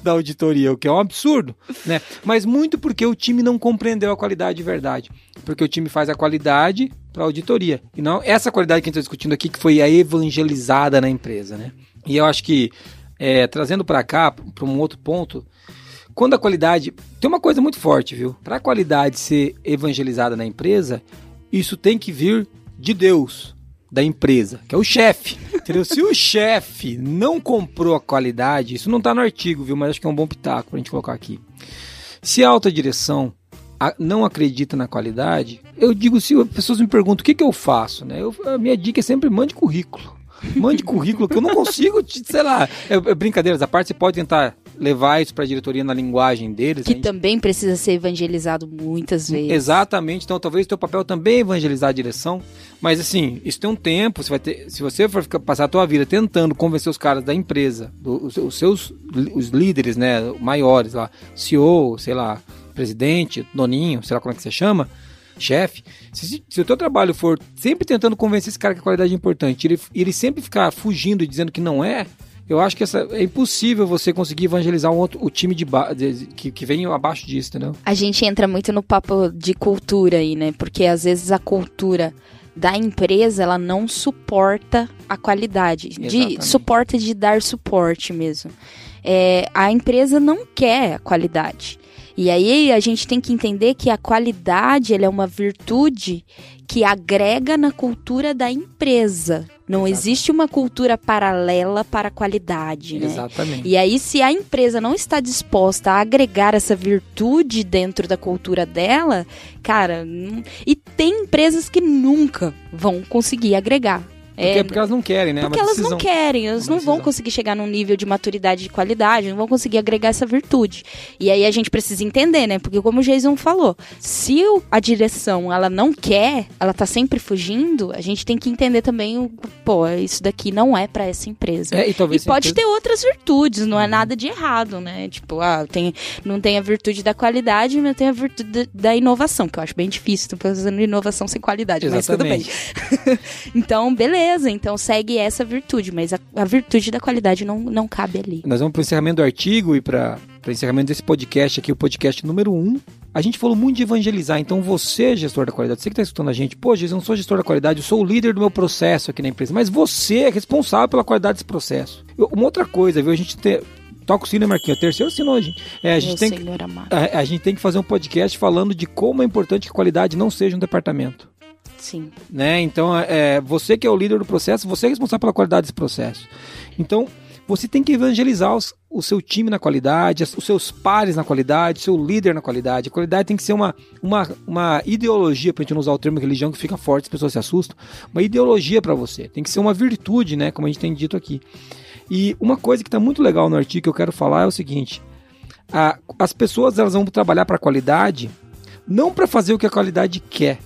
S1: da auditoria, o que é um absurdo, né? Mas muito porque o time não compreendeu a qualidade de verdade. Porque o time faz a qualidade para auditoria. E não essa qualidade que a gente está discutindo aqui, que foi a evangelizada na empresa, né? E eu acho que, é, trazendo para cá, para um outro ponto, quando a qualidade. Tem uma coisa muito forte, viu? Para a qualidade ser evangelizada na empresa, isso tem que vir de Deus, da empresa, que é o chefe. Entendeu? Se o chefe não comprou a qualidade, isso não está no artigo, viu? Mas acho que é um bom pitaco para a gente colocar aqui. Se a alta direção não acredita na qualidade, eu digo se as pessoas me perguntam o que, que eu faço, né? Eu, a minha dica é sempre mande currículo. Mande currículo que eu não consigo, sei lá. É, é brincadeiras à parte, você pode tentar levar isso para a diretoria na linguagem deles.
S3: Que gente... também precisa ser evangelizado muitas vezes.
S1: Exatamente. Então, talvez o teu papel também é evangelizar a direção. Mas, assim, isso tem um tempo. Você vai ter, se você for ficar, passar a tua vida tentando convencer os caras da empresa, do, os, os, seus os líderes né, maiores lá, CEO, sei lá, presidente, doninho, sei lá como é que você chama, chefe, se, se, o teu trabalho for sempre tentando convencer esse cara que a qualidade é importante, ele, ele sempre ficar fugindo e dizendo que não é, eu acho que essa, é impossível você conseguir evangelizar um outro, o time de, de, que, que vem abaixo disso, entendeu?
S3: A gente entra muito no papo de cultura aí, né? Porque às vezes a cultura da empresa ela não suporta a qualidade, de suporta de dar suporte mesmo. É, a empresa não quer a qualidade. E aí a gente tem que entender que a qualidade é uma virtude que agrega na cultura da empresa. Não Exatamente. existe uma cultura paralela para a qualidade, né?
S1: Exatamente.
S3: E aí, se a empresa não está disposta a agregar essa virtude dentro da cultura dela, cara, e tem empresas que nunca vão conseguir agregar.
S1: Porque, é, porque elas não querem, né?
S3: É porque elas não querem, elas não vão conseguir chegar num nível de maturidade de qualidade, não vão conseguir agregar essa virtude. E aí a gente precisa entender, né? Porque como o Jason falou, se a direção ela não quer, ela tá sempre fugindo, a gente tem que entender também o, pô, isso daqui não é para essa empresa.
S1: É, e,
S3: e pode ter outras virtudes, não é nada de errado, né? Tipo, ah, tem, não tem a virtude da qualidade, mas tem a virtude da inovação, que eu acho bem difícil, tô fazendo inovação sem qualidade, Exatamente. mas tudo bem. então, beleza beleza, então segue essa virtude, mas a, a virtude da qualidade não, não cabe ali.
S1: Nós vamos para o encerramento do artigo e para o encerramento desse podcast aqui, o podcast número 1. Um, a gente falou muito de evangelizar, então você, gestor da qualidade, você que está escutando a gente, pô, Jesus, eu não sou gestor da qualidade, eu sou o líder do meu processo aqui na empresa, mas você é responsável pela qualidade desse processo. Eu, uma outra coisa, viu, a gente tem Toca o sino, Marquinhos. O terceiro sino hoje. É, a, gente tem que, a, a, gente tem que fazer um podcast falando de como é importante que a qualidade não seja um departamento.
S3: Sim.
S1: Né? Então, é, você que é o líder do processo, você é responsável pela qualidade desse processo. Então, você tem que evangelizar os, o seu time na qualidade, os seus pares na qualidade, o seu líder na qualidade. A qualidade tem que ser uma, uma, uma ideologia, para a gente não usar o termo religião que fica forte, as pessoas se assustam. Uma ideologia para você. Tem que ser uma virtude, né? Como a gente tem dito aqui. E uma coisa que está muito legal no artigo que eu quero falar é o seguinte: a, as pessoas elas vão trabalhar para a qualidade não para fazer o que a qualidade quer,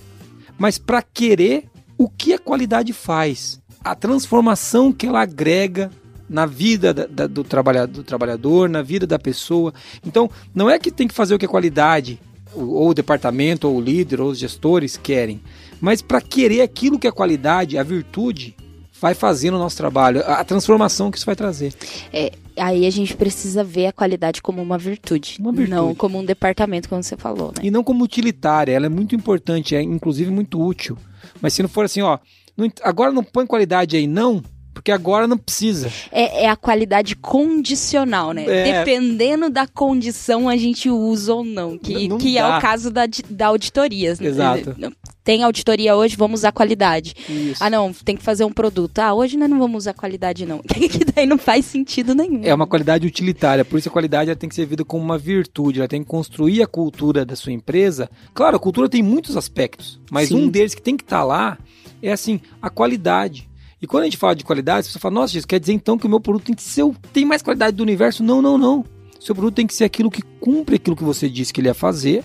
S1: mas para querer o que a qualidade faz, a transformação que ela agrega na vida da, da, do, trabalhador, do trabalhador, na vida da pessoa. Então, não é que tem que fazer o que a qualidade, ou, ou o departamento, ou o líder, ou os gestores querem, mas para querer aquilo que a qualidade, a virtude, vai fazer no nosso trabalho, a transformação que isso vai trazer.
S3: É, aí a gente precisa ver a qualidade como uma virtude, uma virtude. não como um departamento, como você falou. Né?
S1: E não como utilitária, ela é muito importante, é inclusive muito útil. Mas se não for assim, ó, não, agora não põe qualidade aí, não, porque agora não precisa.
S3: É, é a qualidade condicional, né? É... Dependendo da condição, a gente usa ou não. Que, não que é o caso da, da auditoria.
S1: Exato.
S3: Tem auditoria hoje, vamos usar qualidade. Isso. Ah, não, tem que fazer um produto. Ah, hoje nós não vamos usar qualidade, não. que daí não faz sentido nenhum.
S1: É uma qualidade utilitária, por isso a qualidade ela tem que ser vista como uma virtude, ela tem que construir a cultura da sua empresa. Claro, a cultura tem muitos aspectos, mas Sim. um deles que tem que estar tá lá é assim, a qualidade. E quando a gente fala de qualidade, você fala, nossa, isso quer dizer então que o meu produto tem que ser o tem mais qualidade do universo? Não, não, não. Seu produto tem que ser aquilo que cumpre aquilo que você disse que ele ia fazer,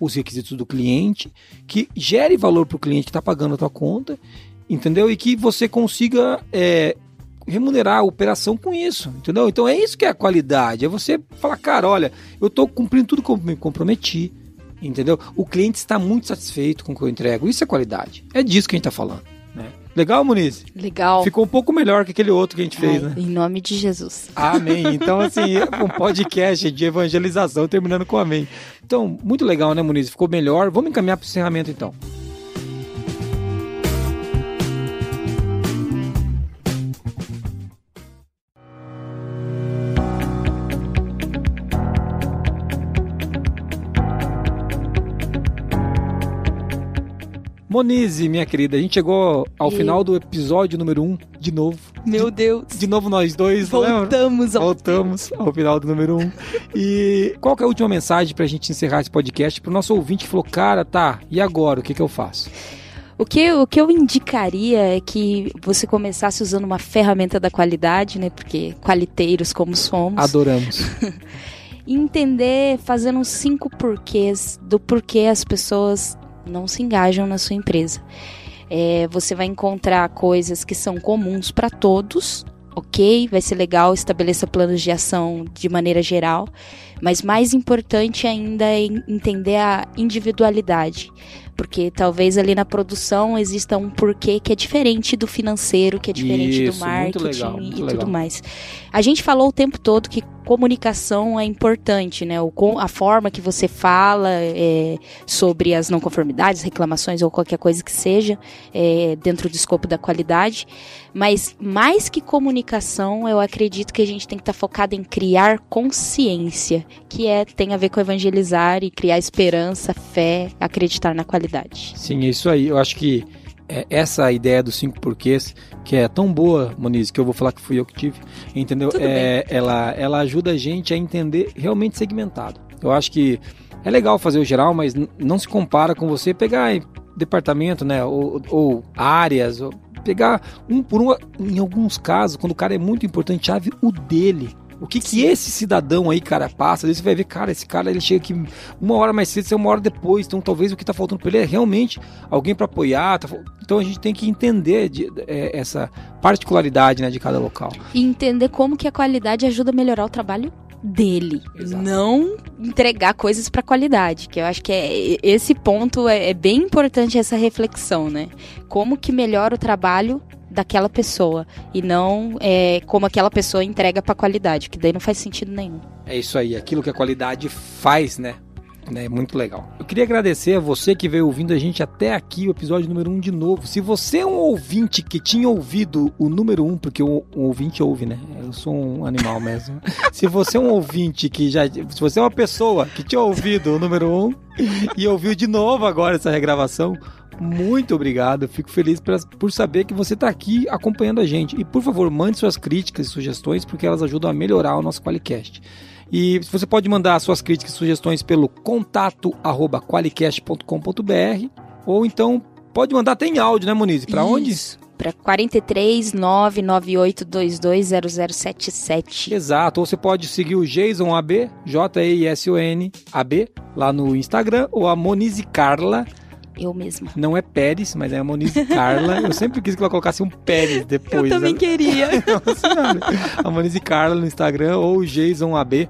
S1: os requisitos do cliente, que gere valor para o cliente que está pagando a tua conta, entendeu? E que você consiga é, remunerar a operação com isso, entendeu? Então é isso que é a qualidade. É você falar, cara, olha, eu estou cumprindo tudo que me comprometi, entendeu? O cliente está muito satisfeito com o que eu entrego. Isso é qualidade. É disso que a gente está falando? Legal, Muniz?
S3: Legal.
S1: Ficou um pouco melhor que aquele outro que a gente fez, Ai, né?
S3: Em nome de Jesus.
S1: Amém. Então, assim, um podcast de evangelização terminando com amém. Então, muito legal, né, Muniz? Ficou melhor. Vamos encaminhar para o encerramento, então. Monize, minha querida, a gente chegou ao e... final do episódio número 1, um, de novo.
S3: Meu
S1: de,
S3: Deus.
S1: De novo nós dois,
S3: Voltamos
S1: ao... Voltamos ao final do número 1. Um. e qual é a última mensagem pra gente encerrar esse podcast pro nosso ouvinte que falou, cara, tá, e agora, o que que eu faço?
S3: O que, o que eu indicaria é que você começasse usando uma ferramenta da qualidade, né? Porque qualiteiros como somos.
S1: Adoramos.
S3: entender, fazendo uns cinco porquês do porquê as pessoas não se engajam na sua empresa. É, você vai encontrar coisas que são comuns para todos, ok? Vai ser legal, estabeleça planos de ação de maneira geral, mas mais importante ainda é entender a individualidade porque talvez ali na produção exista um porquê que é diferente do financeiro, que é diferente Isso, do marketing legal, e legal. tudo mais. A gente falou o tempo todo que comunicação é importante, né? O, a forma que você fala é, sobre as não conformidades, reclamações ou qualquer coisa que seja é, dentro do escopo da qualidade. Mas mais que comunicação, eu acredito que a gente tem que estar tá focado em criar consciência, que é tem a ver com evangelizar e criar esperança, fé, acreditar na qualidade.
S1: Sim, é isso aí. Eu acho que é, essa ideia dos cinco porquês, que é tão boa, Moniz, que eu vou falar que fui eu que tive, entendeu? É, ela, ela ajuda a gente a entender realmente segmentado. Eu acho que é legal fazer o geral, mas não se compara com você pegar departamento, né, ou, ou áreas, ou pegar um por um, em alguns casos, quando o cara é muito importante, chave o dele. O que que esse cidadão aí, cara, passa? Aí você vai ver, cara, esse cara ele chega aqui uma hora mais cedo, uma hora depois. Então talvez o que tá faltando para ele é realmente alguém para apoiar. Tá... Então a gente tem que entender de, é, essa particularidade né, de cada local.
S3: E entender como que a qualidade ajuda a melhorar o trabalho dele, Exato. não entregar coisas para qualidade, que eu acho que é esse ponto é, é, bem importante essa reflexão, né? Como que melhora o trabalho daquela pessoa e não é, como aquela pessoa entrega para qualidade, que daí não faz sentido nenhum.
S1: É isso aí, aquilo que a qualidade faz, né? É muito legal. Eu queria agradecer a você que veio ouvindo a gente até aqui, o episódio número 1 um de novo. Se você é um ouvinte que tinha ouvido o número 1, um, porque o, o, ouvinte ouve, né? Eu sou um animal mesmo. se você é um ouvinte que já. Se você é uma pessoa que tinha ouvido o número 1 um, e ouviu de novo agora essa regravação, muito obrigado. fico feliz pra, por saber que você está aqui acompanhando a gente. E por favor, mande suas críticas e sugestões, porque elas ajudam a melhorar o nosso Qualicast. E você pode mandar suas críticas e sugestões pelo contato arroba qualicast.com.br ou então pode mandar até em áudio, né, Moniz? Para onde?
S3: Para 43 998220077.
S1: Exato. Ou você pode seguir o Jason AB, J-E-I-S-O-N AB, lá no Instagram, ou a Monize Carla
S3: eu mesma.
S1: Não é Pérez, mas é a Moniz Carla. Eu sempre quis que ela colocasse um Pérez depois.
S3: Eu também
S1: né?
S3: queria.
S1: a Moniz Carla no Instagram ou o Jason AB.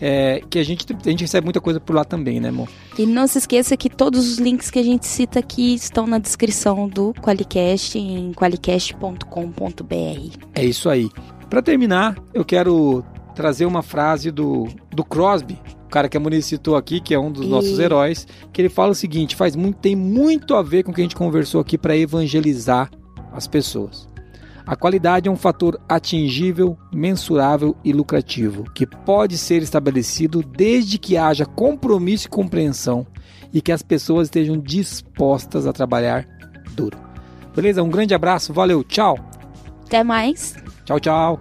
S1: É, que a gente, a gente recebe muita coisa por lá também, né, amor?
S3: E não se esqueça que todos os links que a gente cita aqui estão na descrição do Qualicast em qualicast.com.br.
S1: É isso aí. Para terminar, eu quero trazer uma frase do, do Crosby, cara que a Muniz citou aqui, que é um dos e... nossos heróis, que ele fala o seguinte: faz muito, tem muito a ver com o que a gente conversou aqui para evangelizar as pessoas. A qualidade é um fator atingível, mensurável e lucrativo, que pode ser estabelecido desde que haja compromisso e compreensão e que as pessoas estejam dispostas a trabalhar duro. Beleza? Um grande abraço, valeu, tchau.
S3: Até mais.
S1: Tchau, tchau.